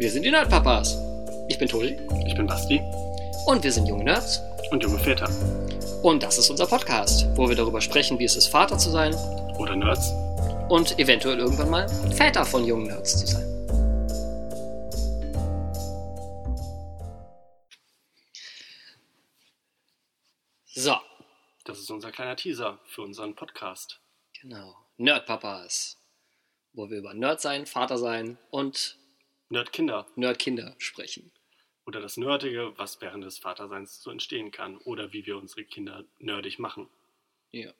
Wir sind die Nerdpapas. Ich bin Toni Ich bin Basti und wir sind junge Nerds. und junge Väter. Und das ist unser Podcast, wo wir darüber sprechen, wie es ist, Vater zu sein Oder Nerds. und eventuell irgendwann mal Väter von jungen Nerds zu sein. So, Das ist unser kleiner Teaser für unseren Podcast. genau. Nerdpapas, wo wir über Nerd sein, Vater sein und Nerdkinder. Nerdkinder sprechen. Oder das Nerdige, was während des Vaterseins so entstehen kann. Oder wie wir unsere Kinder nerdig machen. Ja.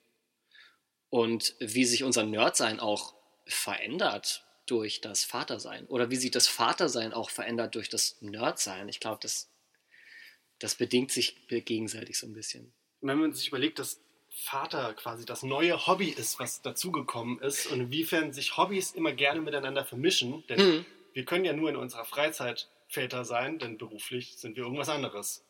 Und wie sich unser Nerdsein auch verändert durch das Vatersein. Oder wie sich das Vatersein auch verändert durch das Nerdsein. Ich glaube, das, das bedingt sich gegenseitig so ein bisschen. Wenn man sich überlegt, dass Vater quasi das neue Hobby ist, was dazugekommen ist und inwiefern sich Hobbys immer gerne miteinander vermischen, denn Mhm. Wir können ja nur in unserer Freizeit Väter sein, denn beruflich sind wir irgendwas anderes.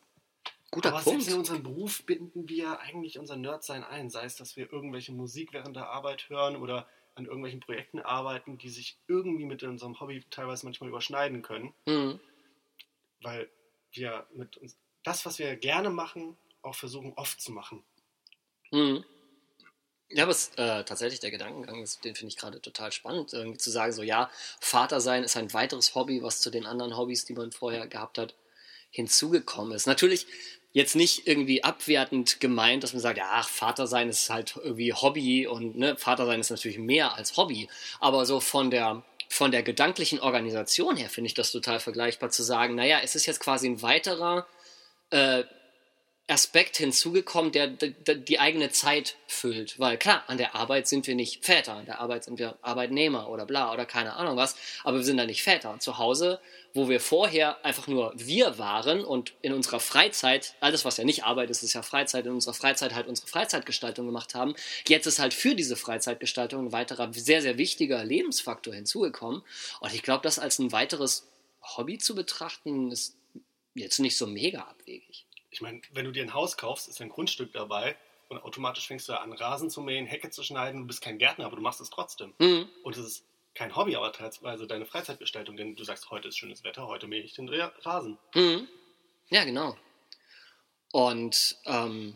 Guter Aber Punkt. selbst in unserem Beruf binden wir eigentlich unser Nerdsein ein, sei es, dass wir irgendwelche Musik während der Arbeit hören oder an irgendwelchen Projekten arbeiten, die sich irgendwie mit unserem Hobby teilweise manchmal überschneiden können, Mhm. weil wir mit uns das, was wir gerne machen, auch versuchen oft zu machen. Mhm. Ja, aber es, äh, tatsächlich der Gedankengang, ist, den finde ich gerade total spannend, irgendwie zu sagen, so ja, Vater sein ist ein weiteres Hobby, was zu den anderen Hobbys, die man vorher gehabt hat, hinzugekommen ist. Natürlich jetzt nicht irgendwie abwertend gemeint, dass man sagt, ja, ach, Vater sein ist halt irgendwie Hobby und ne, Vater sein ist natürlich mehr als Hobby, aber so von der von der gedanklichen Organisation her finde ich das total vergleichbar zu sagen, naja, es ist jetzt quasi ein weiterer äh, Aspekt hinzugekommen, der, die eigene Zeit füllt. Weil klar, an der Arbeit sind wir nicht Väter, an der Arbeit sind wir Arbeitnehmer oder bla oder keine Ahnung was, aber wir sind da nicht Väter. Und zu Hause, wo wir vorher einfach nur wir waren und in unserer Freizeit, alles was ja nicht Arbeit ist, ist ja Freizeit, in unserer Freizeit halt unsere Freizeitgestaltung gemacht haben, jetzt ist halt für diese Freizeitgestaltung ein weiterer sehr, sehr wichtiger Lebensfaktor hinzugekommen. Und ich glaube, das als ein weiteres Hobby zu betrachten, ist jetzt nicht so mega abwegig. Ich meine, wenn du dir ein Haus kaufst, ist ein Grundstück dabei und automatisch fängst du an, Rasen zu mähen, Hecke zu schneiden. Du bist kein Gärtner, aber du machst es trotzdem. Mhm. Und es ist kein Hobby, aber teilweise deine Freizeitgestaltung, denn du sagst, heute ist schönes Wetter, heute mähe ich den Ra- Rasen. Mhm. Ja, genau. Und ähm,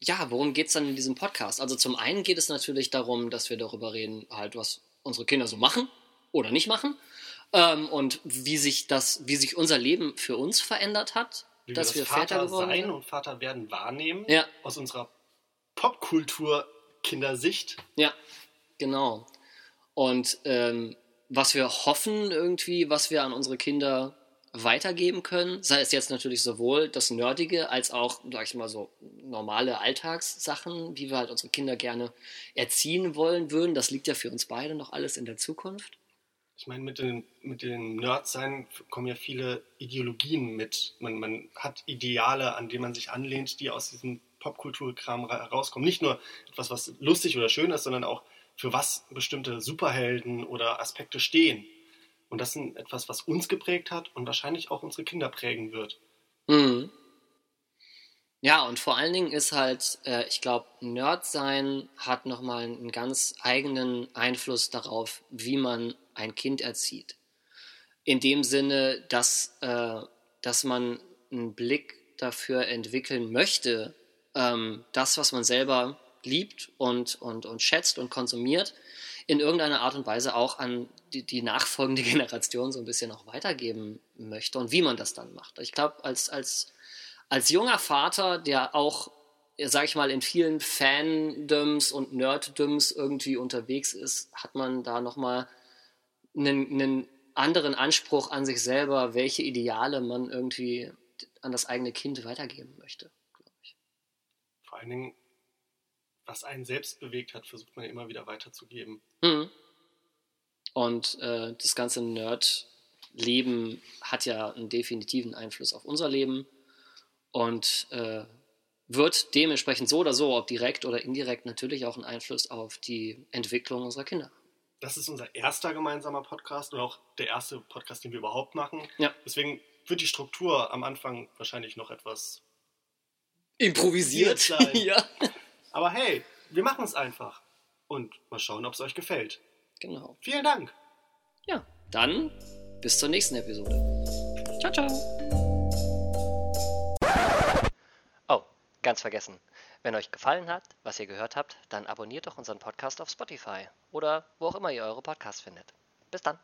ja, worum geht es dann in diesem Podcast? Also zum einen geht es natürlich darum, dass wir darüber reden, halt, was unsere Kinder so machen oder nicht machen. Ähm, und wie sich das, wie sich unser Leben für uns verändert hat, Wie dass wir das Väter Vater geworden sein und Vater werden wahrnehmen Ja, aus unserer Popkultur-Kindersicht. ja, genau. Und ähm, was wir hoffen irgendwie, was wir an unsere Kinder weitergeben können, sei es jetzt natürlich sowohl das Nerdige als auch, sag ich mal so, normale Alltagssachen, wie wir halt unsere Kinder gerne erziehen wollen würden. Das liegt ja für uns beide noch alles in der Zukunft. Ich meine, mit, den, mit dem Nerdsein kommen ja viele Ideologien mit. Man, man hat Ideale, an die man sich anlehnt, die aus diesem Popkulturkram ra- rauskommen. Nicht nur etwas, was lustig oder schön ist, sondern auch für was bestimmte Superhelden oder Aspekte stehen. Und das ist etwas, was uns geprägt hat und wahrscheinlich auch unsere Kinder prägen wird. Mhm. Ja, und vor allen Dingen ist halt, äh, ich glaube, Nerd sein hat nochmal einen ganz eigenen Einfluss darauf, wie man ein Kind erzieht. In dem Sinne, dass, äh, dass man einen Blick dafür entwickeln möchte, ähm, das, was man selber liebt und, und, und schätzt und konsumiert, in irgendeiner Art und Weise auch an die, die nachfolgende Generation so ein bisschen auch weitergeben möchte und wie man das dann macht. Ich glaube, als, als, als junger Vater, der auch, sag ich mal, in vielen Fandoms und Nerddoms irgendwie unterwegs ist, hat man da nochmal einen, einen anderen Anspruch an sich selber, welche Ideale man irgendwie an das eigene Kind weitergeben möchte, glaube ich. Vor allen Dingen, was einen selbst bewegt hat, versucht man immer wieder weiterzugeben. Mhm. Und äh, das ganze Nerd-Leben hat ja einen definitiven Einfluss auf unser Leben und äh, wird dementsprechend so oder so, ob direkt oder indirekt, natürlich auch einen Einfluss auf die Entwicklung unserer Kinder. Das ist unser erster gemeinsamer Podcast und auch der erste Podcast, den wir überhaupt machen. Ja. Deswegen wird die Struktur am Anfang wahrscheinlich noch etwas. Improvisiert. sein. ja. Aber hey, wir machen es einfach. Und mal schauen, ob es euch gefällt. Genau. Vielen Dank. Ja, dann bis zur nächsten Episode. Ciao, ciao. Oh, ganz vergessen. Wenn euch gefallen hat, was ihr gehört habt, dann abonniert doch unseren Podcast auf Spotify oder wo auch immer ihr eure Podcasts findet. Bis dann.